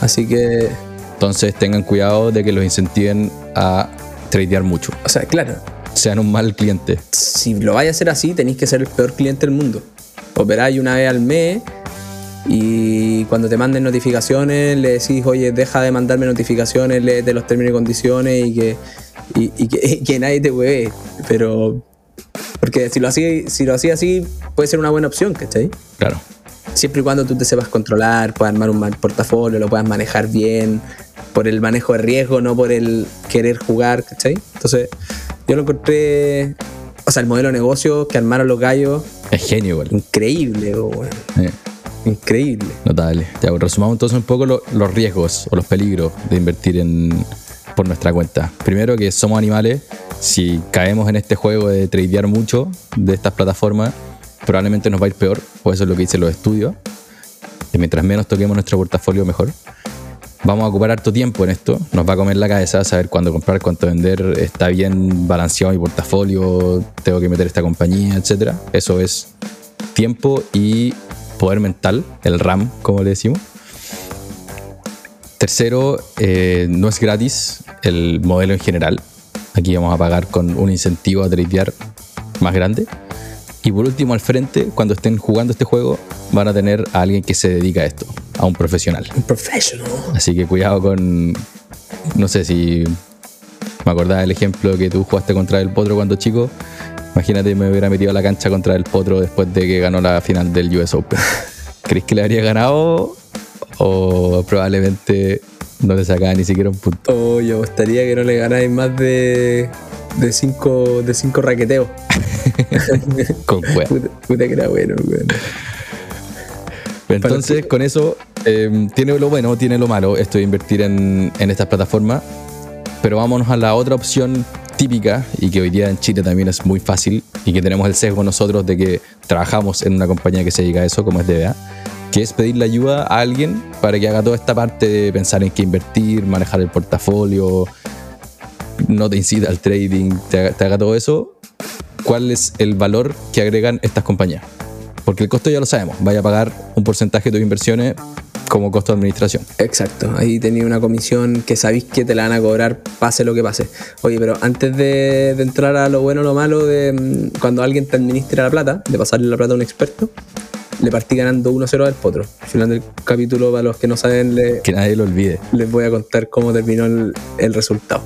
Así que, Entonces tengan cuidado de que los incentiven a tradear mucho. o sea, claro, Sean un mal cliente. si lo vais a hacer así, tenéis que ser el peor cliente del mundo. Operáis una vez al mes y cuando te manden notificaciones le decís, oye, deja de mandarme notificaciones, léete los términos y condiciones y que, y, y que, que nadie te hueve. Pero, porque si lo hacía si lo hacía así, puede ser una buena opción, ¿cachai? Claro. Siempre y cuando tú te sepas controlar, puedas armar un portafolio, lo puedas manejar bien, por el manejo de riesgo, no por el querer jugar, ¿cachai? Entonces, yo lo encontré. O sea, el modelo de negocio que armaron los gallos, Es genio igual. increíble, weón. Eh. Increíble. Notable. Ya, pues, resumamos entonces un poco lo- los riesgos o los peligros de invertir en, por nuestra cuenta. Primero que somos animales, si caemos en este juego de tradear mucho de estas plataformas, probablemente nos va a ir peor, o eso es lo que dicen los estudios. Y mientras menos toquemos nuestro portafolio, mejor. Vamos a ocupar harto tiempo en esto, nos va a comer la cabeza saber cuándo comprar, cuánto vender, está bien balanceado mi portafolio, tengo que meter esta compañía, etc. Eso es tiempo y poder mental, el RAM, como le decimos. Tercero, eh, no es gratis el modelo en general. Aquí vamos a pagar con un incentivo a tradear más grande. Y por último, al frente, cuando estén jugando este juego, van a tener a alguien que se dedica a esto, a un profesional. Un professional. Así que cuidado con. No sé si. Me acordaba del ejemplo que tú jugaste contra el Potro cuando chico. Imagínate, me hubiera metido a la cancha contra el Potro después de que ganó la final del US Open. ¿Crees que le habría ganado? O probablemente no le sacaba ni siquiera un punto. Oh, yo gustaría que no le ganáis más de. de cinco, de cinco raqueteos. Con cueva. Puta, puta que era bueno, weón. Entonces, con eso, eh, tiene lo bueno, tiene lo malo, esto de invertir en, en estas plataformas. Pero vámonos a la otra opción típica y que hoy día en Chile también es muy fácil y que tenemos el sesgo nosotros de que trabajamos en una compañía que se dedica a eso, como es DBA, que es pedirle ayuda a alguien para que haga toda esta parte de pensar en qué invertir, manejar el portafolio, no te incita al trading, te haga, todo eso. ¿Cuál es el valor que agregan estas compañías? Porque el costo ya lo sabemos, vaya a pagar un porcentaje de tus inversiones como costo de administración. Exacto, ahí tenía una comisión que sabéis que te la van a cobrar pase lo que pase. Oye, pero antes de, de entrar a lo bueno o lo malo de mm, cuando alguien te administra la plata, de pasarle la plata a un experto, le partí ganando 1-0 al potro. Al final del capítulo, para los que no saben, le- Que nadie lo olvide. les voy a contar cómo terminó el, el resultado.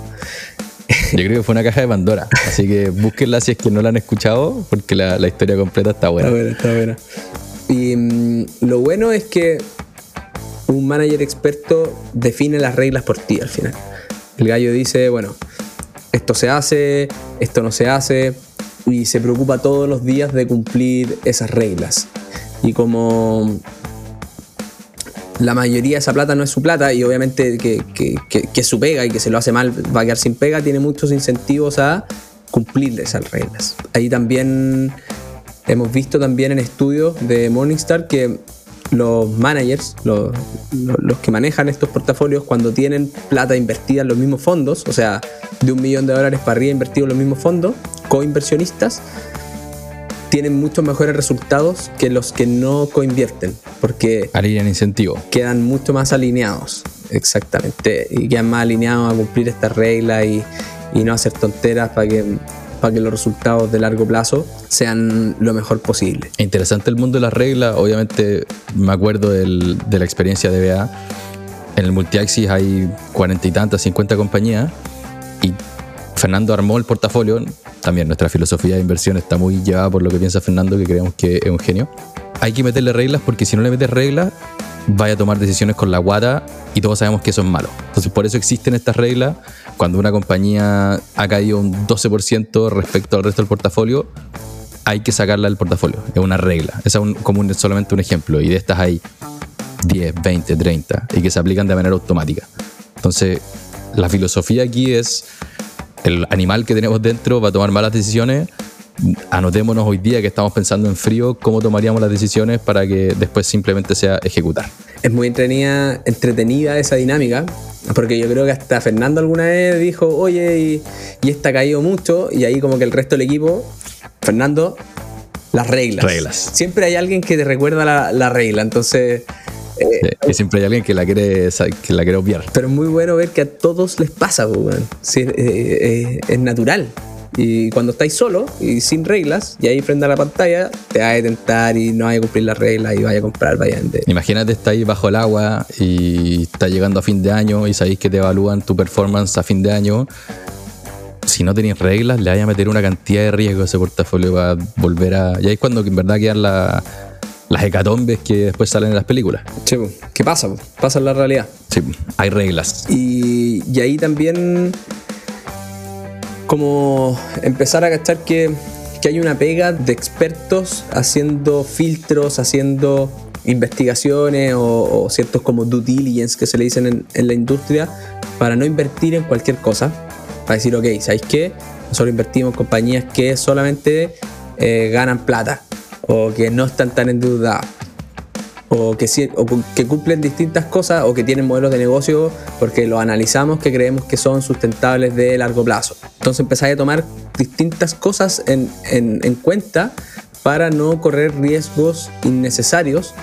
Yo creo que fue una caja de Pandora. Así que búsquenla si es que no la han escuchado, porque la, la historia completa está buena. Está buena, está buena. Y mm, lo bueno es que un manager experto define las reglas por ti al final. El gallo dice, bueno, esto se hace, esto no se hace, y se preocupa todos los días de cumplir esas reglas. Y como la mayoría de esa plata no es su plata y obviamente que, que, que, que su pega y que se lo hace mal va a quedar sin pega, tiene muchos incentivos a cumplir esas reglas. Ahí también hemos visto también en estudios de Morningstar que los managers, los- los que manejan estos portafolios, cuando tienen plata invertida en los mismos fondos, o sea, de un millón de dólares para arriba invertido en los mismos fondos, coinversionistas, tienen muchos mejores resultados que los que no coinvierten, porque Alinean incentivo. quedan mucho más alineados, exactamente, y quedan más alineados a cumplir estas reglas y, y no hacer tonteras para que, para que los resultados de largo plazo sean lo mejor posible. Interesante el mundo de las reglas. Obviamente me acuerdo del- de la experiencia de BA. En el Multiaxis hay cuarenta y tantas, 50 compañías. Y Fernando armó el portafolio. También nuestra filosofía de inversión está muy llevada por lo que piensa Fernando, que creemos que es un genio. Hay que meterle reglas porque si no le metes reglas, vaya a tomar decisiones con la guata y todos sabemos que eso es malo. Entonces por eso existen estas reglas. Cuando una compañía ha caído un 12% respecto al resto del portafolio, hay que sacarla del portafolio. Es una regla. Es un- como solamente un ejemplo. Y de estas hay 10, 20, 30 y que se aplican de manera automática. Entonces, la filosofía aquí es el animal que tenemos dentro va a tomar malas decisiones. Anotémonos hoy día que estamos pensando en frío cómo tomaríamos las decisiones para que después simplemente sea ejecutar. Es muy entretenida, entretenida esa dinámica, porque yo creo que hasta Fernando alguna vez dijo, oye, y, y esta ha caído mucho, y ahí como que el resto del equipo, Fernando, las reglas. Reglas. Siempre hay alguien que te recuerda la, la regla, entonces... eh, Eh, Y siempre hay alguien que la quiere, que la quiere obviar. Pero es muy bueno ver que a todos les pasa, weón. Sí, eh, eh, es natural. Y cuando estáis solo y sin reglas, y ahí frente a la pantalla, te vas a tentar y no vas a cumplir las reglas y vaya a comprar, vaya. Imagínate, está ahí bajo el agua y está llegando a fin de año y sabéis que te evalúan tu performance a fin de año. Si no tenéis reglas, le vais a meter una cantidad de riesgo a ese portafolio para volver a. Y ahí es cuando en verdad quedan la- las hecatombes que después salen en las películas. Pues, ¿qué pasa? Pasa en la realidad. Sí, hay reglas. Y, y ahí también como empezar a cachar que, que hay una pega de expertos haciendo filtros, haciendo investigaciones o, o ciertos como due diligence que se le dicen en, en la industria para no invertir en cualquier cosa. Para decir, ok, ¿sabéis qué? Nosotros invertimos en compañías que solamente eh, ganan plata o que no están tan o que, o que cumplen distintas cosas o que tienen modelos de negocio porque lo analizamos que creemos que son sustentables de largo plazo. Entonces empezáis a tomar distintas cosas en, en, cuenta para no correr riesgos innecesarios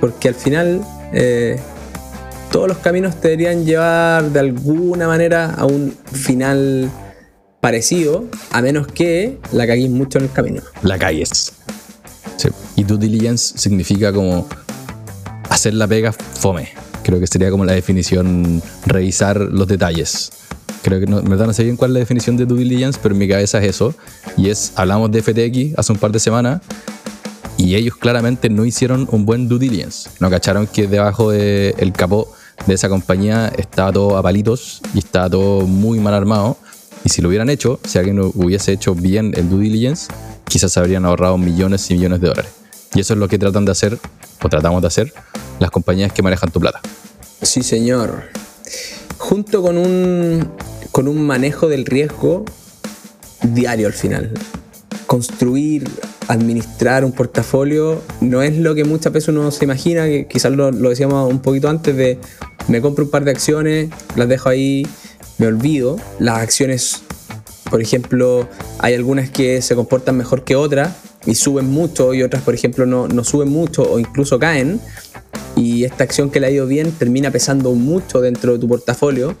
porque al final eh, todos los caminos te deberían llevar de alguna manera a un final parecido, a menos que la caguéis mucho en el camino. La calles. Y due diligence significa como hacer la pega fome. Creo que sería como la definición, revisar los detalles. Creo que no, me no sé bien cuál es la definición de due diligence, pero en mi cabeza es eso. Y es, hablamos de FTX hace un par de semanas y ellos claramente no hicieron un buen due diligence. No cacharon que debajo del capó de esa compañía estaba todo a palitos y estaba todo muy mal armado. Y si lo hubieran hecho, si alguien hubiese hecho bien el due diligence, quizás habrían ahorrado millones y millones de dólares. Y eso es lo que tratan de hacer, o tratamos de hacer, las compañías que manejan tu plata. Sí, señor. Junto con un, con un manejo del riesgo diario al final. Construir, administrar un portafolio no es lo que muchas veces uno se imagina, que quizás lo decíamos un poquito antes de me compro un par de acciones, las dejo ahí, me olvido. Las acciones por ejemplo, hay algunas que se comportan mejor que otras y suben mucho y otras, por ejemplo, no, no suben mucho o incluso caen. Y esta acción que le ha ido bien termina pesando mucho dentro de tu portafolio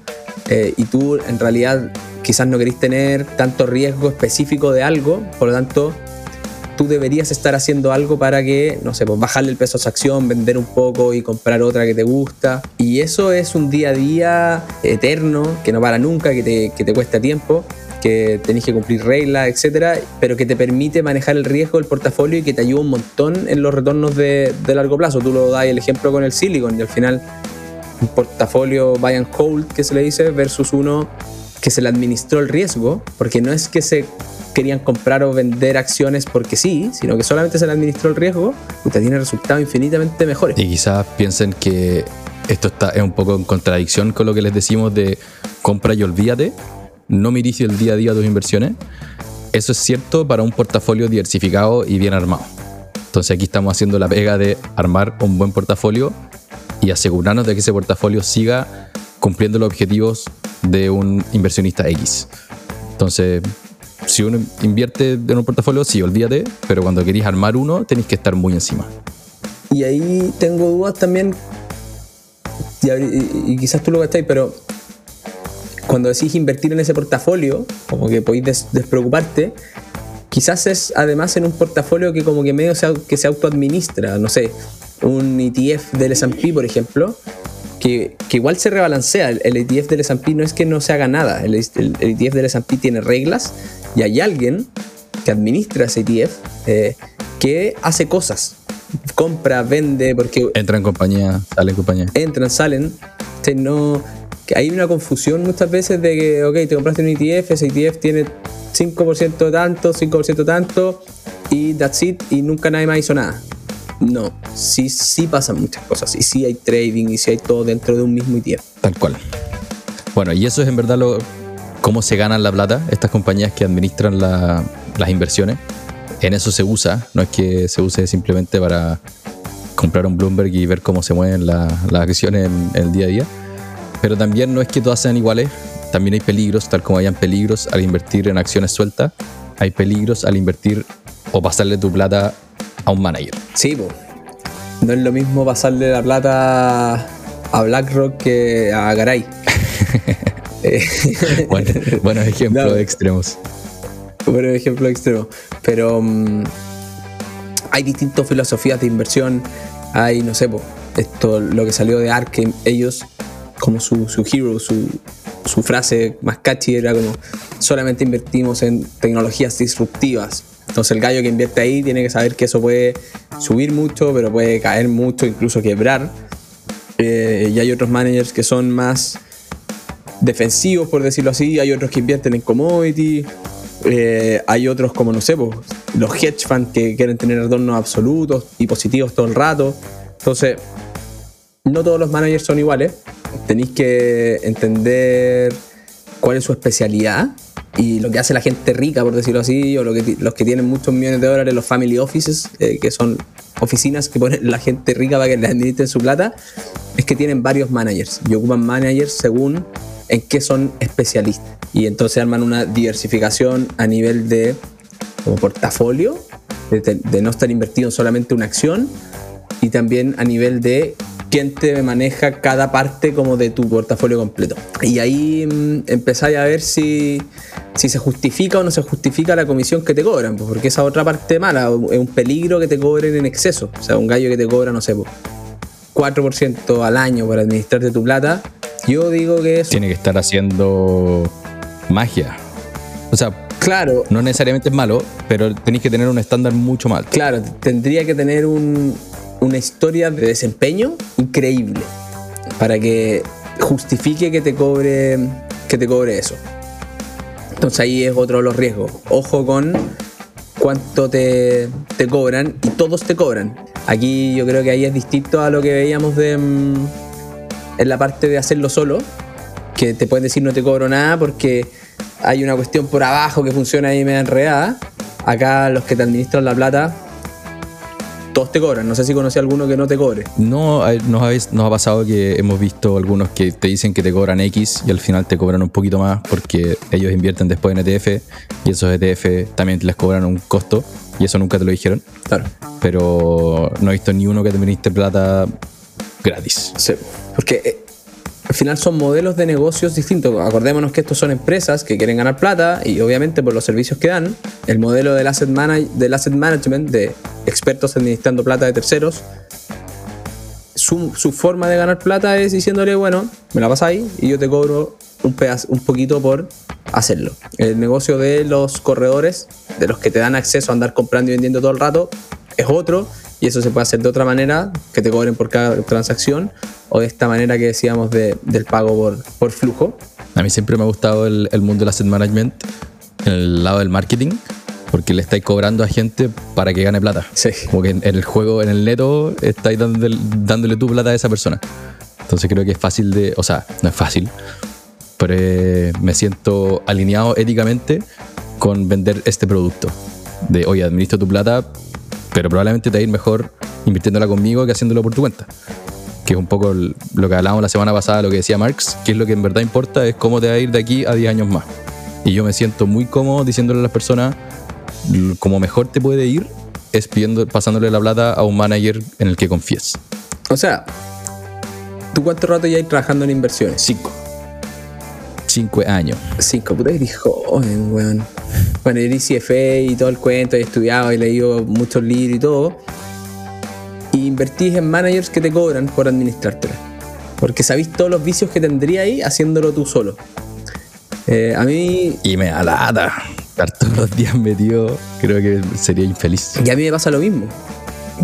eh, y tú en realidad quizás no querés tener tanto riesgo específico de algo, por lo tanto tú deberías estar haciendo algo para que, no sé, pues bajarle el peso a esa acción, vender un poco y comprar otra que te gusta. Y eso es un día a día eterno, que no para nunca, que te, cuesta tiempo que tenés que cumplir reglas, etcétera, pero que te permite manejar el riesgo del portafolio y que te ayuda un montón en los retornos de, largo plazo. Tú lo das el ejemplo con el Silicon y al final un portafolio buy and hold que se le dice versus uno que se le administró el riesgo, porque no es que se querían comprar o vender acciones porque sí, sino que solamente se le administró el riesgo, te tiene resultados infinitamente mejores. Y quizás piensen que esto está, es un poco en contradicción con lo que les decimos de compra y olvídate, no mirice el día a día tus inversiones. Eso es cierto para un portafolio diversificado y bien armado. Entonces aquí estamos haciendo la pega de armar un buen portafolio y asegurarnos de que ese portafolio siga cumpliendo los objetivos de un inversionista X. Entonces, si uno invierte en un portafolio, sí, olvídate, pero cuando queréis armar uno, tenéis que estar muy encima. Y ahí tengo dudas también, y, quizás tú lo gastáis, pero cuando decís invertir en ese portafolio, como que podéis despreocuparte, quizás es además en un portafolio que como que medio se, que se autoadministra, no sé, un ETF del S&P, por ejemplo, que, igual se rebalancea. El, ETF del S&P no es que no se haga nada, el, ETF del S&P tiene reglas y hay alguien que administra ese ETF eh, que hace cosas. Compra, vende, porque... Entra en compañía, sale en compañía. Entran, salen. no, que hay una confusión muchas veces de que, ok, te compraste un ETF, ese ETF tiene 5% tanto, 5% tanto, y that's it, y nunca nadie más hizo nada. No, sí, sí pasan muchas cosas, y sí hay trading, y sí hay todo dentro de un mismo ETF. Tal cual. Bueno, y eso es en verdad lo, cómo se ganan la plata estas compañías que administran las inversiones. En eso se usa, no es que se use simplemente para comprar un Bloomberg y ver cómo se mueven las acciones en el día a día pero también no es que todas sean iguales, también hay peligros, tal como hayan peligros al invertir en acciones sueltas, hay peligros al invertir o pasarle tu plata a un manager. Sí, no es lo mismo pasarle la plata a BlackRock que a Garay. Eh, bueno, buenos ejemplos extremos. Buenos ejemplos extremos. Pero mm, hay distintas filosofías de inversión. Hay, no sé, esto, lo que salió de ARK, ellos como su, su hero, su, su frase más catchy era como solamente invertimos en tecnologías disruptivas. Entonces el gallo que invierte ahí tiene que saber que eso puede subir mucho, pero puede caer mucho, incluso quebrar. Eh, y hay otros managers que son más defensivos, por decirlo así. Hay otros que invierten en commodity. Eh, hay otros como, no sé, los hedge funds que quieren tener retornos absolutos y positivos todo el rato. Entonces, no todos los managers son iguales tenéis que entender cuál es su especialidad Y lo que hace la gente rica, por decirlo así, o lo que, los que tienen muchos millones de dólares, los family offices, eh, que son oficinas que ponen la gente rica para que les administren su plata, es que tienen varios managers y ocupan managers según en qué son especialistas. Y entonces arman una diversificación a nivel de como portafolio, de, de no estar invertido en solamente una acción, y también a nivel de quién te maneja cada parte como de tu portafolio completo. Y ahí mm, empezáis a ver si, si se justifica o no se justifica la comisión que te cobran, pues, porque esa otra parte mala es un peligro que te cobren en exceso. O sea, un gallo que te cobra, no sé, pues, 4% al año para administrarte tu plata, yo digo que eso... Tiene que estar haciendo magia. O sea, Claro, no necesariamente es malo, pero tenéis que tener un estándar mucho más alto. claro, tendría que tener un- una historia de desempeño increíble para que justifique que te cobre que te cobre eso. Entonces ahí es otro de los riesgos. Ojo con cuánto te, te cobran y todos te cobran. Aquí yo creo que ahí es distinto a lo que veíamos de mm, en la parte de hacerlo solo, que te pueden decir no te cobro nada porque hay una cuestión por abajo que funciona ahí media enredada. Acá los que te administran la plata, todos te cobran. No sé si conocí a alguno que no te cobre. No, nos ha, nos ha pasado que hemos visto algunos que te dicen que te cobran X y al final te cobran un poquito más porque ellos invierten después en ETF y esos ETF también les cobran un costo y eso nunca te lo dijeron. Claro. Pero no he visto ni uno que te administre plata gratis. Sí, porque eh, al final son modelos de negocios distintos. Acordémonos que estos son empresas que quieren ganar plata y obviamente por los servicios que dan, el modelo del asset, manage- del asset management, de expertos administrando plata de terceros, su, forma de ganar plata es diciéndole, bueno, me la pasáis y yo te cobro un, pedazo, un poquito por hacerlo. El negocio de los corredores, de los que te dan acceso a andar comprando y vendiendo todo el rato, es otro y eso se puede hacer de otra manera, que te cobren por cada transacción o de esta manera que decíamos de- del pago por, por flujo. A mí siempre me ha gustado el, el mundo del asset management en el lado del marketing porque le estáis cobrando a gente para que gane plata. Sí. Como que en, en el juego, en el neto, estáis dándole, dándole tu plata a esa persona. Entonces creo que es fácil de. O sea, no es fácil, pero eh, me siento alineado éticamente con vender este producto. De, oye, administro tu plata, pero probablemente te va a ir mejor invirtiéndola conmigo que haciéndolo por tu cuenta. Que es un poco lo que hablábamos la semana pasada, lo que decía Marx, que es lo que en verdad importa, es cómo te va a ir de aquí a 10 años más. Y yo me siento muy cómodo diciéndole a las personas, como mejor te puede ir, es pidiendo, pasándole la plata a un manager en el que confíes. O sea, ¿tú cuánto rato ya hay trabajando en inversiones? Cinco. Cinco años. Cinco, puta, eres joven, weón. Bueno, eres CFA y todo el cuento, he estudiado y leído muchos libros y todo. Y invertís en managers que te cobran por administrártela. Porque sabéis todos los vicios que tendría ahí haciéndolo tú solo. Eh, a mí, Y me da lata. Estar todos los días metido, creo que sería infeliz. y a mí me pasa lo mismo.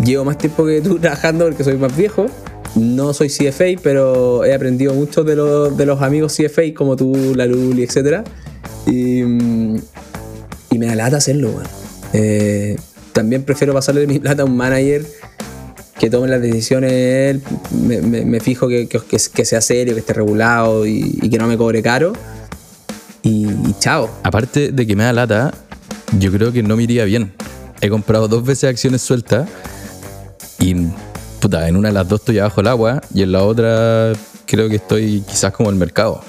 Llevo más tiempo que tú trabajando porque soy más viejo. No soy CFA, pero he aprendido mucho de los, de los amigos CFA como tú, la Luli, etc. Y, y me da lata hacerlo, weón. Eh, también prefiero pasarle mi plata a un manager que tome las decisiones él. Me, fijo que, que- sea serio, que esté regulado y, y que no me cobre caro. Y, y chao. Aparte de que me da lata, yo creo que no me iría bien. He comprado dos veces acciones sueltas y puta, en una de las dos estoy abajo del agua y en la otra creo que estoy quizás como el mercado.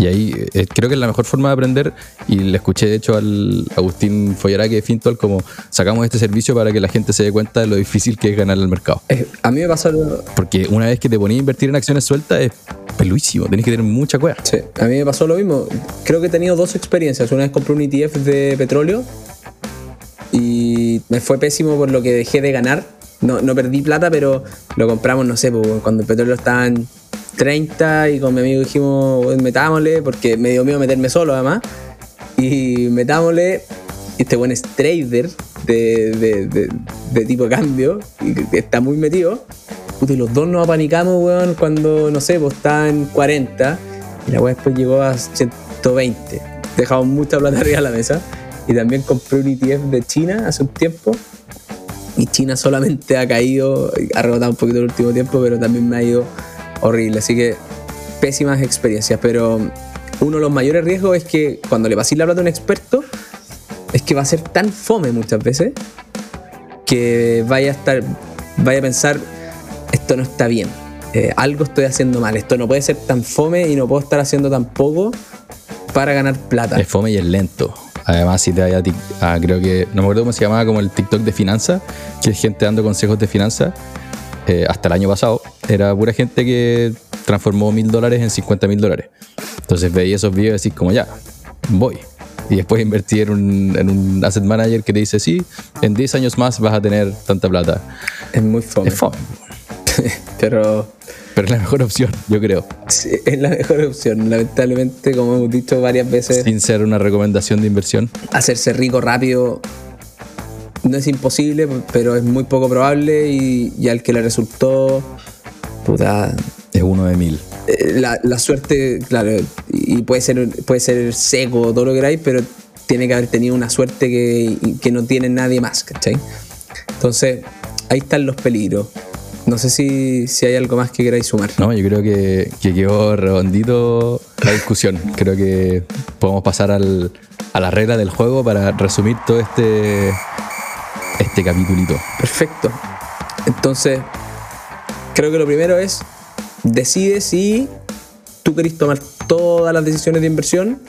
Y ahí eh, creo que es la mejor forma de aprender y le escuché de hecho al Agustín Follaraque de Fintol como sacamos este servicio para que la gente se dé cuenta de lo difícil que es ganar el mercado. Eh, a mí me pasa lo, Porque una vez que te ponías a invertir en acciones sueltas es peluísimo, tenés que tener mucha cueva. Sí, a mí me pasó lo mismo. Creo que he tenido dos experiencias. Una vez compré un ETF de petróleo y me fue pésimo por lo que dejé de ganar. No, no perdí plata, pero lo compramos, no sé, cuando el petróleo estaba en 30 y con mi amigo dijimos, "Bueno, metámosle, porque me dio miedo meterme solo además. Y metámosle, este buen es trader de, de- de- de tipo cambio, y está muy metido. Puta, y los dos nos apanicamos, weón, cuando, no sé, pues estaba en 40 y la weá después llegó a 120. Dejamos mucha plata arriba de la mesa. Y también compré un ETF de China hace un tiempo. Y China solamente ha caído, ha rebotado un poquito el último tiempo, pero también me ha ido horrible. Así que pésimas experiencias. Pero uno de los mayores riesgos es que cuando le paséis la plata a un experto, es que va a ser tan fome muchas veces que vaya a estar, vaya a pensar, esto no está bien, eh, algo estoy haciendo mal, esto no puede ser tan fome y no puedo estar haciendo tan poco para ganar plata. Es fome y es lento. Además, si te vaya a, creo que, no me acuerdo cómo se llamaba, como el TikTok de finanzas, que es gente dando consejos de finanzas. eh, hasta el año pasado, era pura gente que transformó mil dólares en 50 mil dólares. Entonces veía esos videos y decís como ya, voy. Y después invertí en un, en un asset manager que te dice, sí, en 10 años más vas a tener tanta plata. Es muy fome. Es fome, Pero pero es la mejor opción, yo creo. sí, es la mejor opción. Lamentablemente, como hemos dicho varias veces, Sin ser una recomendación de inversión. hacerse rico rápido no es imposible, pero es muy poco probable y, y al que le resultó, puta, Es uno de mil. eh, la, la suerte, claro, y puede ser, puede ser seco, todo lo que queráis, pero tiene que haber tenido una suerte que, que no tiene nadie más, ¿cachai? Entonces, ahí están los peligros. No sé si, si hay algo más que queráis sumar. No, yo creo que, que quedó redondito la discusión. Creo que podemos pasar al, a la regla del juego para resumir todo este, este capitulito. Perfecto. Entonces, creo que lo primero es, decide si tú querés tomar todas las decisiones de inversión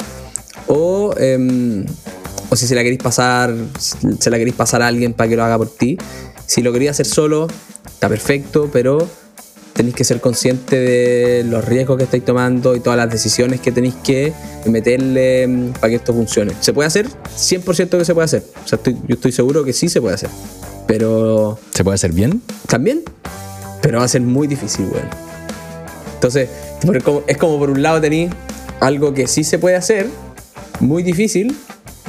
o, em, o si se la queréis pasar, se la queréis pasar a alguien para que lo haga por ti. Si lo querías hacer solo, está perfecto, pero tenéis que ser consciente de los riesgos que estáis tomando y todas las decisiones que tenéis que meterle em, para que esto funcione. ¿Se puede hacer? 100% que se puede hacer. O sea, estoy- yo estoy seguro que sí se puede hacer. Pero ¿Se puede hacer bien? también, pero va a ser muy difícil, weón. Entonces, es como por un lado tenéis algo que sí se puede hacer, muy difícil,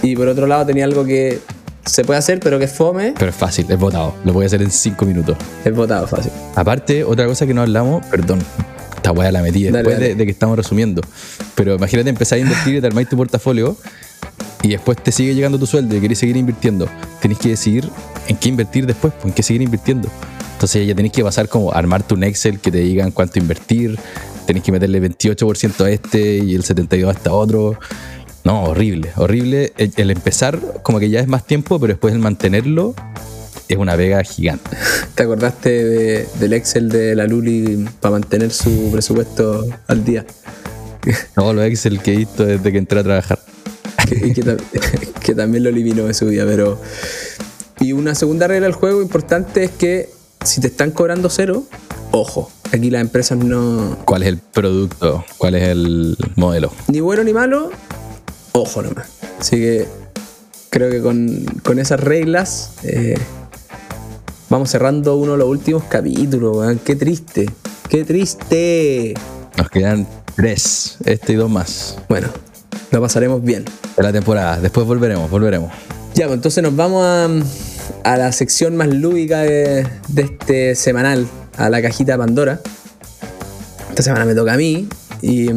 y por otro lado tenéis algo que se puede hacer, pero que fome, Pero es fácil, es votado. Lo voy a hacer en 5 minutos. es votado fácil. Aparte, otra cosa que no hablamos, perdón, esta weá la metí Dale, después dale. De, de que estamos resumiendo. Pero imagínate empezar a invertir y te armáis tu portafolio y después te sigue llegando tu sueldo y querés seguir invirtiendo. Tenés que decidir en qué invertir después, pues, en qué seguir invirtiendo. Entonces ya tenés que pasar como a armarte un Excel que te digan cuánto invertir, tenés que meterle 28% a este y el 72% a este otro. No, horrible, horrible. El, el empezar como que ya es más tiempo, pero después el mantenerlo es una vega gigante. ¿Te acordaste de- del Excel de la Luli para mantener su presupuesto al día? No, lo Excel que he visto desde que entré a trabajar. que, también lo eliminó de su vida, pero... Y una segunda regla del juego importante es que si te están cobrando cero, ojo, aquí las empresas no... ¿Cuál es el producto? ¿Cuál es el modelo? Ni bueno ni malo, ojo nomás. Así que creo que con, con esas reglas eh, vamos cerrando uno de los últimos capítulos, weón. Qué triste, qué triste. Nos quedan tres, este y dos más Bueno, lo pasaremos bien. de la temporada. Después volveremos, volveremos. Ya, pues entonces nos vamos a, a la sección más lúdica de, de este semanal, a la cajita de Pandora. Esta semana me toca a mí y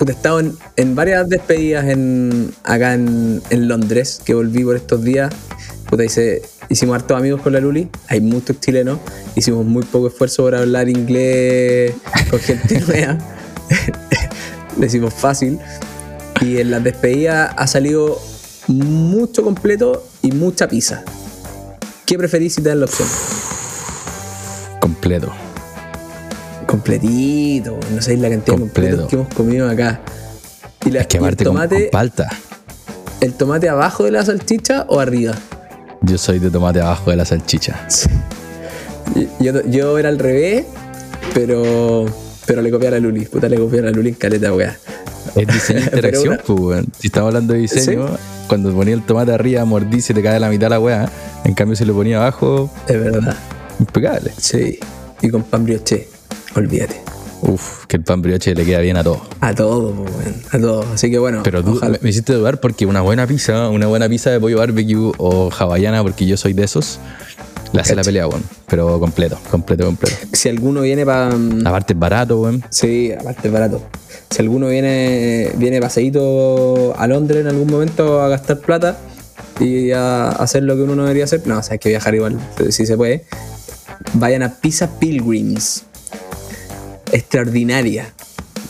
puta, he estado en, en varias despedidas en, acá en, en Londres, que volví por estos días. Puta, hice- hicimos hartos amigos con la Luli, hay muchos chilenos, hicimos muy poco esfuerzo por hablar inglés con gente nueva. Lo hicimos fácil. Y en las despedidas ha salido mucho completo y mucha pizza. ¿Qué preferís si te dan la opción? Completo. Completito, no sabéis la cantidad de Completo. completos que hemos comido acá. Y, la, Es que y el, con, tomate, con palta. ¿El tomate abajo de la salchicha o arriba? Yo soy de tomate abajo de la salchicha. Yo, yo era al revés, pero pero le copié a la Luli. Puta, le copié a la Luli en caleta, weá. Es diseño de interacción, una- pues, weón. Si estamos hablando de diseño, cuando ponía el tomate arriba, mordí se te cae la mitad la weá. En cambio, si lo ponía abajo, Es verdad. impecable. Sí. Y con pan brioche. Olvídate. Uf, que el pan brioche le queda bien a todo. A todo. A todo. Así que bueno. Pero tú ojalá- me, hiciste dudar porque una buena pizza, una buena pizza de pollo barbecue o hawaiana, porque yo soy de esos, le hace la pelea, weón. Pero completo, completo, completo. Si alguno viene para. Aparte es barato, weón. Sí, aparte es barato. Si alguno viene, viene paseíto a Londres en algún momento a gastar plata y a hacer lo que uno no debería hacer, no, o sea, hay que viajar igual, si se puede. Vayan a Pizza Pilgrims. Extraordinaria.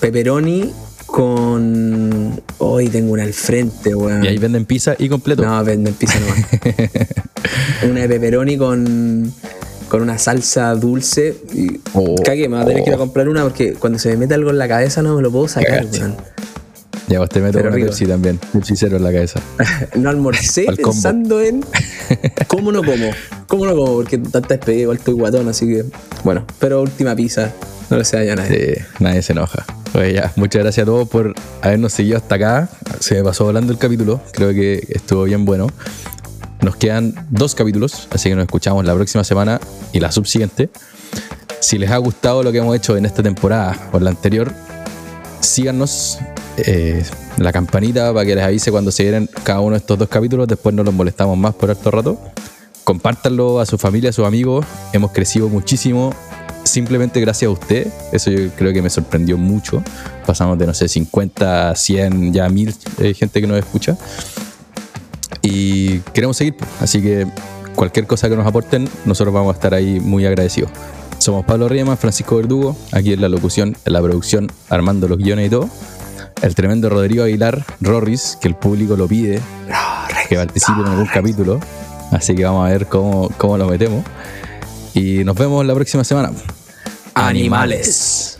Pepperoni con. Hoy tengo una al frente, weón. Y ahí venden pizza y completo. No, venden pizza nomás. una de pepperoni con, con una salsa dulce. Y Oh, cague, me voy a tener que ir a comprar una porque cuando se me mete algo en la cabeza no me lo puedo sacar, weón. Ya vos te meto Pero una rico. Pepsi también. Pepsi cero en la cabeza. No almorcé pensando en cómo no como. ¿Cómo no como? Porque tanta despedida, igual estoy guatón, así que. Bueno, pero última pizza. No le sea ya nadie. Nadie se enoja. Oye, ya, muchas gracias a todos por habernos seguido hasta acá. Se me pasó volando el capítulo. Creo que estuvo bien bueno. Nos quedan dos capítulos, así que nos escuchamos la próxima semana y la subsiguiente. Si les ha gustado lo que hemos hecho en esta temporada o en la anterior, síganos eh, la campanita para que les avise cuando se vienen cada uno de estos dos capítulos. Después no los molestamos más por harto rato. Compártanlo a su familia, a sus amigos. Hemos crecido muchísimo simplemente gracias a usted. Eso yo creo que me sorprendió mucho. Pasamos de, no sé, 50, 100, ya 1000 eh, gente que nos escucha. Y queremos seguir. Así que cualquier cosa que nos aporten, nosotros vamos a estar ahí muy agradecidos. Somos Pablo Riemann, Francisco Verdugo, aquí en la locución, en la producción, armando los guiones y todo. El tremendo Rodrigo Aguilar, Rorris, que el público lo pide, que participe en algún capítulo. Así que vamos a ver cómo, cómo lo metemos. Y nos vemos la próxima semana. Animales.